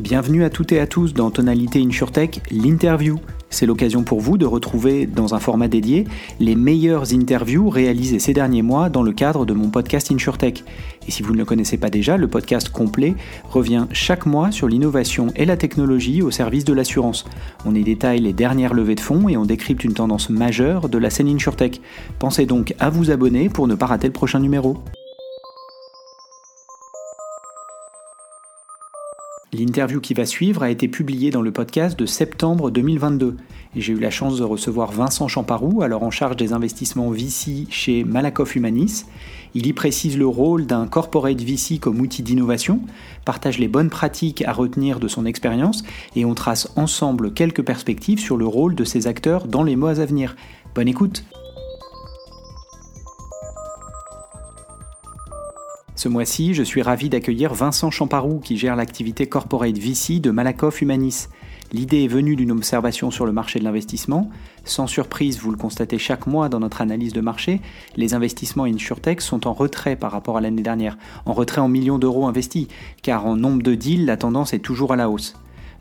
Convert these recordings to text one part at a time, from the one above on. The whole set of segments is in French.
Bienvenue à toutes et à tous dans Tonalité InsurTech, l'interview. C'est l'occasion pour vous de retrouver dans un format dédié les meilleures interviews réalisées ces derniers mois dans le cadre de mon podcast InsurTech. Et si vous ne le connaissez pas déjà, le podcast complet revient chaque mois sur l'innovation et la technologie au service de l'assurance. On y détaille les dernières levées de fonds et on décrypte une tendance majeure de la scène InsurTech. Pensez donc à vous abonner pour ne pas rater le prochain numéro. L'interview qui va suivre a été publiée dans le podcast de septembre 2022 et j'ai eu la chance de recevoir Vincent Champarou, alors en charge des investissements VC chez Malakoff Humanis. Il y précise le rôle d'un corporate VC comme outil d'innovation, partage les bonnes pratiques à retenir de son expérience et on trace ensemble quelques perspectives sur le rôle de ces acteurs dans les mois à venir. Bonne écoute! Ce mois-ci, je suis ravi d'accueillir Vincent Champarou qui gère l'activité corporate VC de Malakoff Humanis. L'idée est venue d'une observation sur le marché de l'investissement. Sans surprise, vous le constatez chaque mois dans notre analyse de marché, les investissements InsurTech sont en retrait par rapport à l'année dernière, en retrait en millions d'euros investis, car en nombre de deals, la tendance est toujours à la hausse.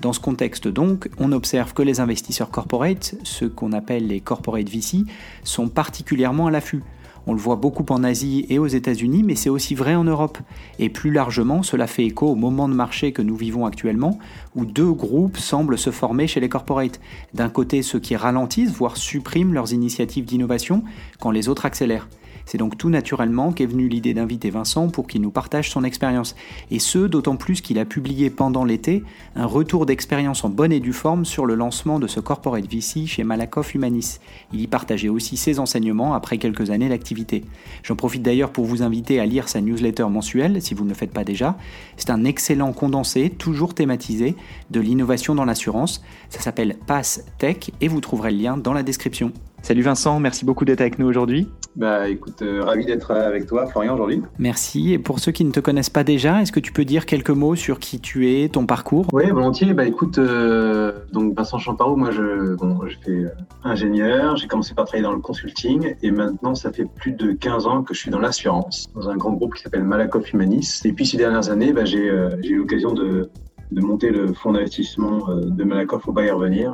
Dans ce contexte donc, on observe que les investisseurs corporate, ceux qu'on appelle les corporate VC, sont particulièrement à l'affût. On le voit beaucoup en Asie et aux États-Unis, mais c'est aussi vrai en Europe. Et plus largement, cela fait écho au moment de marché que nous vivons actuellement, où deux groupes semblent se former chez les corporates. D'un côté, ceux qui ralentissent, voire suppriment leurs initiatives d'innovation, quand les autres accélèrent. C'est donc tout naturellement qu'est venue l'idée d'inviter Vincent pour qu'il nous partage son expérience. Et ce, d'autant plus qu'il a publié pendant l'été un retour d'expérience en bonne et due forme sur le lancement de ce corporate VC chez Malakoff Humanis. Il y partageait aussi ses enseignements après quelques années d'activité. J'en profite d'ailleurs pour vous inviter à lire sa newsletter mensuelle si vous ne le faites pas déjà. C'est un excellent condensé, toujours thématisé, de l'innovation dans l'assurance. Ça s'appelle Pass Tech et vous trouverez le lien dans la description. Salut Vincent, merci beaucoup d'être avec nous aujourd'hui. Bah écoute, euh, ravi d'être avec toi, Florian, aujourd'hui. Merci. Et pour ceux qui ne te connaissent pas déjà, est-ce que tu peux dire quelques mots sur qui tu es, ton parcours? Oui, volontiers. Bah écoute, euh, donc Vincent Champarou, moi je, bon, je fais euh, ingénieur, j'ai commencé par travailler dans le consulting et maintenant ça fait plus de 15 ans que je suis dans l'assurance, dans un grand groupe qui s'appelle Malakoff Humanis. Et puis ces dernières années, bah, j'ai eu l'occasion de, de, monter le fonds d'investissement de Malakoff au Bayer Venir,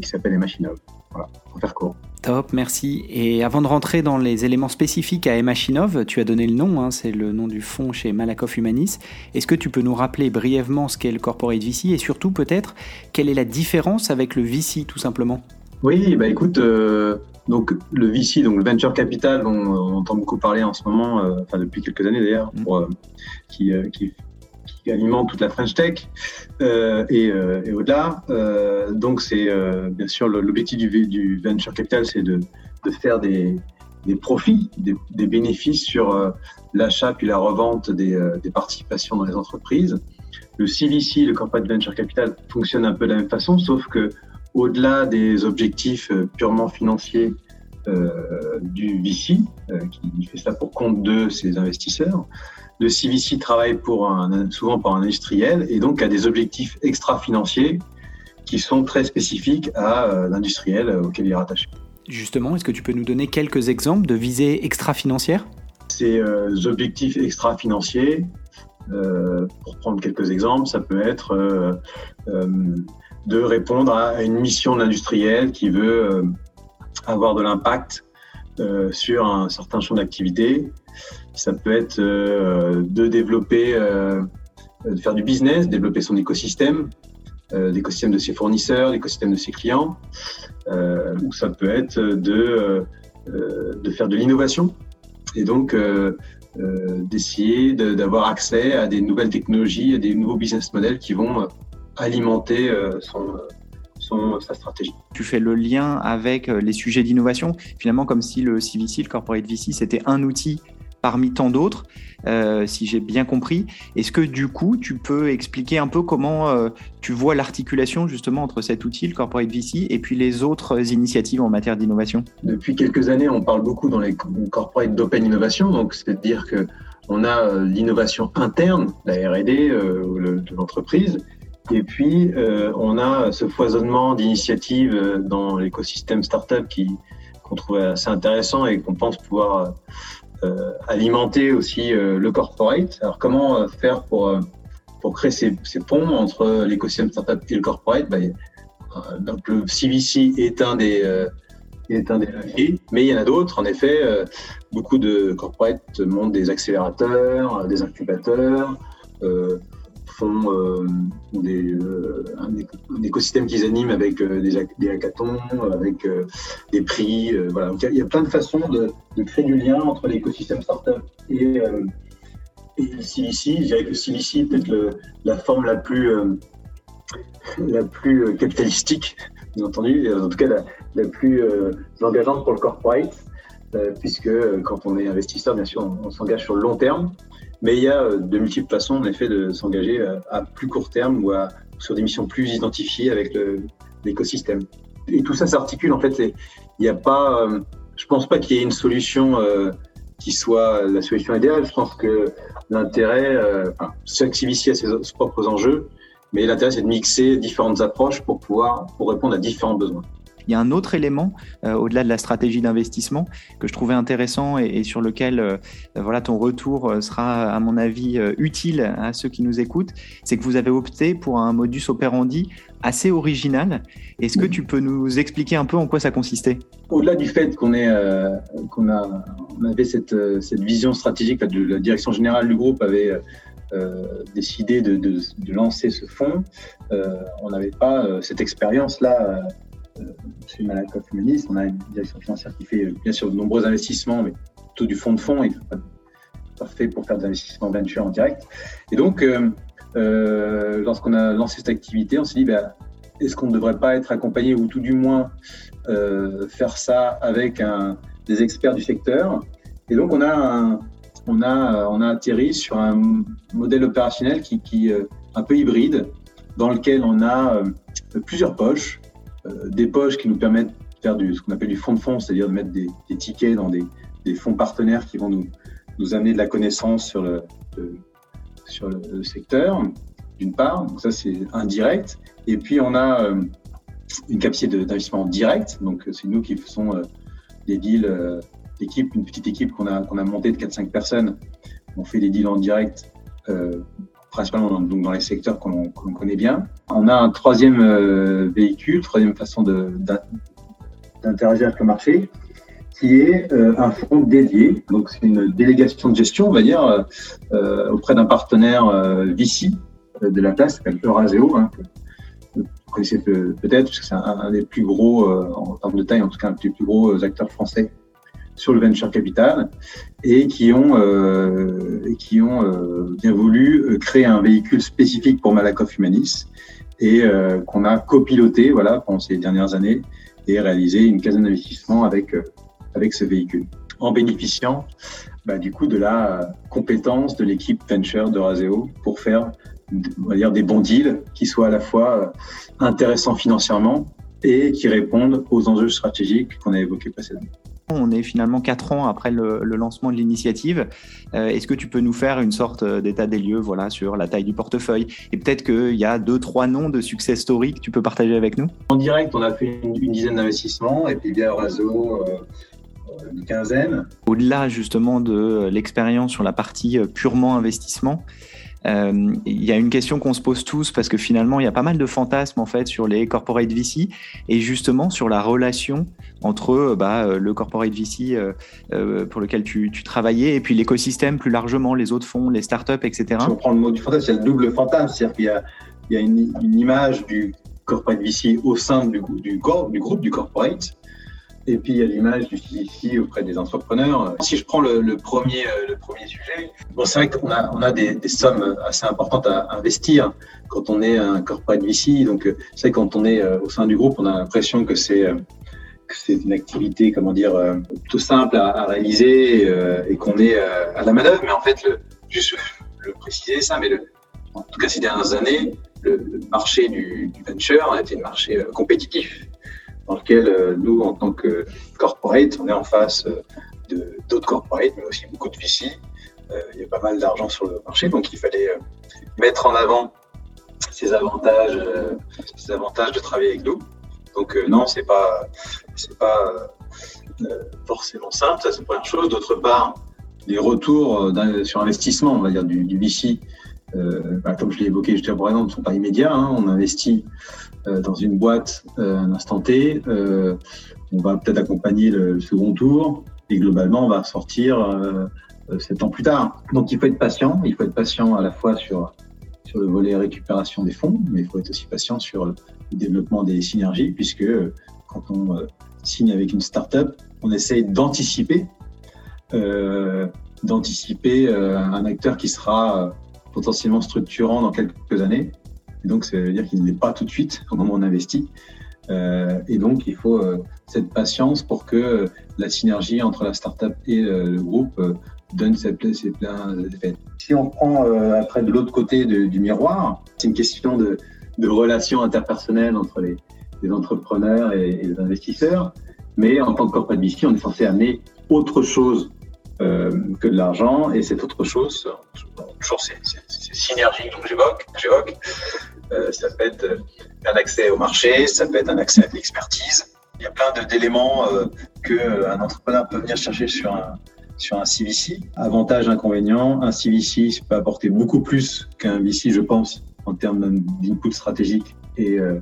qui s'appelle les Machinov. Voilà, pour faire court. Top, merci. Et avant de rentrer dans les éléments spécifiques à Emachinov, tu as donné le nom, hein, c'est le nom du fonds chez Malakoff Humanis. Est-ce que tu peux nous rappeler brièvement ce qu'est le corporate VC et surtout peut-être quelle est la différence avec le VC tout simplement? Oui, bah écoute, euh, donc le VC, donc le venture capital dont on entend beaucoup parler en ce moment, euh, enfin depuis quelques années d'ailleurs, mm. euh, qui, qui alimente toute la French Tech euh, et, euh, et au-delà. Euh, donc, c'est bien sûr l'objectif du, du, venture capital, c'est de, de, faire des, des profits, des, des, bénéfices sur l'achat puis la revente des, des, participations dans les entreprises. Le CVC, le Corporate Venture Capital, fonctionne un peu de la même façon, sauf que au-delà des objectifs purement financiers euh, du VC, euh, qui fait ça pour compte de ses investisseurs, le CVC travaille pour un, souvent pour un industriel et donc a des objectifs extra-financiers qui sont très spécifiques à euh, l'industriel auquel il est rattaché. Justement, est-ce que tu peux nous donner quelques exemples de visées extra-financières? Ces euh, objectifs extra-financiers, euh, pour prendre quelques exemples, ça peut être euh, de répondre à une mission d'industriel qui veut avoir de l'impact sur un certain champ d'activité. Ça peut être euh, de développer, euh, de faire du business, développer son écosystème, euh, l'écosystème de ses fournisseurs, l'écosystème de ses clients, ou ça peut être de, de faire de l'innovation. Et donc d'essayer d'avoir accès à des nouvelles technologies, à des nouveaux business models qui vont alimenter son, son, sa stratégie. Tu fais le lien avec les sujets d'innovation, finalement comme si le CVC, le Corporate VC, c'était un outil parmi tant d'autres, euh, si j'ai bien compris. Est-ce que du coup, tu peux expliquer un peu comment euh, tu vois l'articulation justement entre cet outil, le Corporate VC, et puis les autres initiatives en matière d'innovation? Depuis quelques années, on parle beaucoup dans les corporate d'open innovation, donc c'est-à-dire que on a euh, l'innovation interne, la R&D de l'entreprise, et puis on a ce foisonnement d'initiatives dans l'écosystème startup qui qu'on trouve assez intéressant et qu'on pense pouvoir euh, alimenter aussi euh, le corporate. Alors comment euh, faire pour pour créer ces, ponts entre l'écosystème startup et le corporate, bah, donc le CVC est un des est un des leviers, mais il y en a d'autres. En effet, beaucoup de corporates montent des accélérateurs, des incubateurs, font euh, des, euh, un, écosystème qu'ils animent avec euh, des, hackathons, avec des prix. voilà. il, y a, plein de façons de, créer du lien entre l'écosystème startup et, et le CVC. Je dirais que le CVC est peut-être la forme la plus, la plus capitalistique, bien entendu, en tout cas la plus engageante pour le corporate. puisque quand on est investisseur, bien sûr, on s'engage sur le long terme. Mais il y a euh, de multiples façons, en effet, de s'engager euh, à plus court terme ou à, sur des missions plus identifiées avec l'écosystème. Et tout ça s'articule, en fait. Il n'y a pas, euh, je pense pas qu'il y ait une solution qui soit la solution idéale. Je pense que l'intérêt, enfin, chaque CVC a ses, ses propres enjeux, mais l'intérêt, c'est de mixer différentes approches pour pouvoir, pour répondre à différents besoins. Il y a un autre élément, euh, au-delà de la stratégie d'investissement, que je trouvais intéressant et, sur lequel euh, voilà, ton retour euh, sera, à mon avis, utile à ceux qui nous écoutent, c'est que vous avez opté pour un modus operandi assez original. Est-ce que tu peux nous expliquer un peu en quoi ça consistait? Au-delà du fait qu'on qu'on a, on avait cette, cette vision stratégique, la direction générale du groupe avait décidé de, de, de, lancer ce fonds, on n'avait pas cette expérience-là chez Malakoff Humaniste, on a une direction financière qui fait bien sûr de nombreux investissements, mais tout du fonds de fonds, et pas fait pour faire des investissements venture en direct. Et donc, euh, euh, lorsqu'on a lancé cette activité, on s'est dit, bah, est-ce qu'on ne devrait pas être accompagné, ou tout du moins euh, faire ça avec des experts du secteur? Et donc, on a, on a, on a atterri sur un modèle opérationnel qui, qui un peu hybride, dans lequel on a plusieurs poches. Euh, des poches qui nous permettent de faire du, ce qu'on appelle du fonds de fonds, c'est-à-dire de mettre des, tickets dans des, fonds partenaires qui vont nous, nous amener de la connaissance sur le, sur le secteur, d'une part. Donc ça, c'est indirect. Et puis, on a euh, une capacité d'investissement direct. Donc, c'est nous qui faisons euh, des deals, d'équipe, une petite équipe qu'on a, qu'on a montée de 4-5 personnes. On fait des deals en direct principalement dans, donc dans les secteurs qu'on connaît bien. On a un troisième euh, véhicule, troisième façon d'interagir avec le marché, qui est euh, un fonds dédié. Donc c'est une délégation de gestion, on va dire, euh, auprès d'un partenaire VC de la place, qui s'appelle Euraseo. Hein, vous connaissez peut-être, parce que c'est un, des plus gros, en termes de taille, en tout cas un des plus gros acteurs français sur le venture capital et qui ont, euh, qui ont euh, bien voulu euh, créer un véhicule spécifique pour Malakoff Humanis et euh, qu'on a copiloté voilà, pendant ces dernières années et réalisé une quinzaine d'investissements avec, avec ce véhicule en bénéficiant bah, du coup de la compétence de l'équipe venture de Raseo pour faire dire, des bons deals qui soient à la fois intéressants financièrement et qui répondent aux enjeux stratégiques qu'on a évoqués précédemment. On est finalement quatre ans après le, lancement de l'initiative. Euh, est-ce que tu peux nous faire une sorte euh, d'état des lieux voilà, sur la taille du portefeuille? Et peut-être qu'il y a deux, trois noms de success story que tu peux partager avec nous? En direct, on a fait une, dizaine d'investissements et puis bien réseau, euh, une quinzaine. Au-delà justement de l'expérience sur la partie purement investissement, euh, il y a une question qu'on se pose tous parce que finalement, il y a pas mal de fantasmes en fait sur les corporate VC et justement sur la relation entre euh, bah, euh, le corporate VC pour lequel tu, travaillais et puis l'écosystème plus largement, les autres fonds, les startups, etc. Si on prend le mot du fantasme, a le double fantasme, c'est-à-dire qu'il y a, il y a une, image du corporate VC au sein du, du, du groupe du corporate et puis, il y a l'image du CDC auprès des entrepreneurs. Si je prends le, premier, euh, le premier sujet, bon, c'est vrai qu'on a, on a des, sommes assez importantes à investir quand on est un corporate VC. Donc, euh, c'est quand on est euh, au sein du groupe, on a l'impression que c'est c'est une activité, comment dire, tout simple à, réaliser et qu'on est à la manœuvre. Mais en fait, le, juste le préciser ça, mais le, en tout cas ces dernières années, le, marché du venture a été un marché compétitif dans lequel euh, nous, en tant que corporate, on est en face euh, d'autres corporates, mais aussi beaucoup de VC. Euh, il y a pas mal d'argent sur le marché, donc il fallait mettre en avant ces avantages, ces avantages de travailler avec nous. Donc non, c'est pas, pas forcément simple. Ça, c'est la première chose. D'autre part, les retours sur investissement, on va dire du, du VC, bah, comme je l'ai évoqué juste avant, ne sont pas immédiats. Hein. On investit dans une boîte un instant T, on va peut-être accompagner le second tour, et globalement, on va sortir sept ans plus tard. Donc il faut être patient, il faut être patient à la fois sur, sur le volet récupération des fonds, mais il faut être aussi patient sur le développement des synergies, puisque quand on signe avec une startup, on essaye d'anticiper euh, d'anticiper euh, un acteur qui sera euh, potentiellement structurant dans quelques années. Et donc, ça veut dire qu'il n'est pas tout de suite au moment où on investit. et donc, il faut cette patience pour que la synergie entre la startup et le groupe donne ses, pleins effets. Si on prend après de l'autre côté du miroir, c'est une question de, relations interpersonnelles entre les, entrepreneurs et, les investisseurs. Mais en tant que corporate VC, on est censé amener autre chose euh, que de l'argent. Et cette autre chose, toujours ces, synergies que j'évoque euh, ça peut être un accès au marché, ça peut être un accès à l'expertise. Il y a plein d'éléments euh, qu'un entrepreneur peut venir chercher sur un, sur un CVC. Avantage, inconvénient, un CVC peut apporter beaucoup plus qu'un VC, je pense, en termes d'input stratégique et, euh,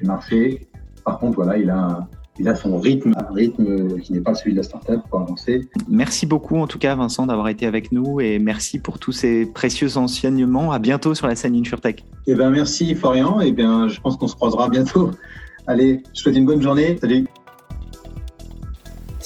et marché. Par contre, voilà, il a un, il a son rythme, un rythme qui n'est pas celui de la startup pour avancer. Merci beaucoup en tout cas Vincent d'avoir été avec nous et merci pour tous ces précieux enseignements. À bientôt sur la scène InsurTech. Eh bien merci Florian, et eh bien je pense qu'on se croisera bientôt. Allez, je vous souhaite une bonne journée. Salut.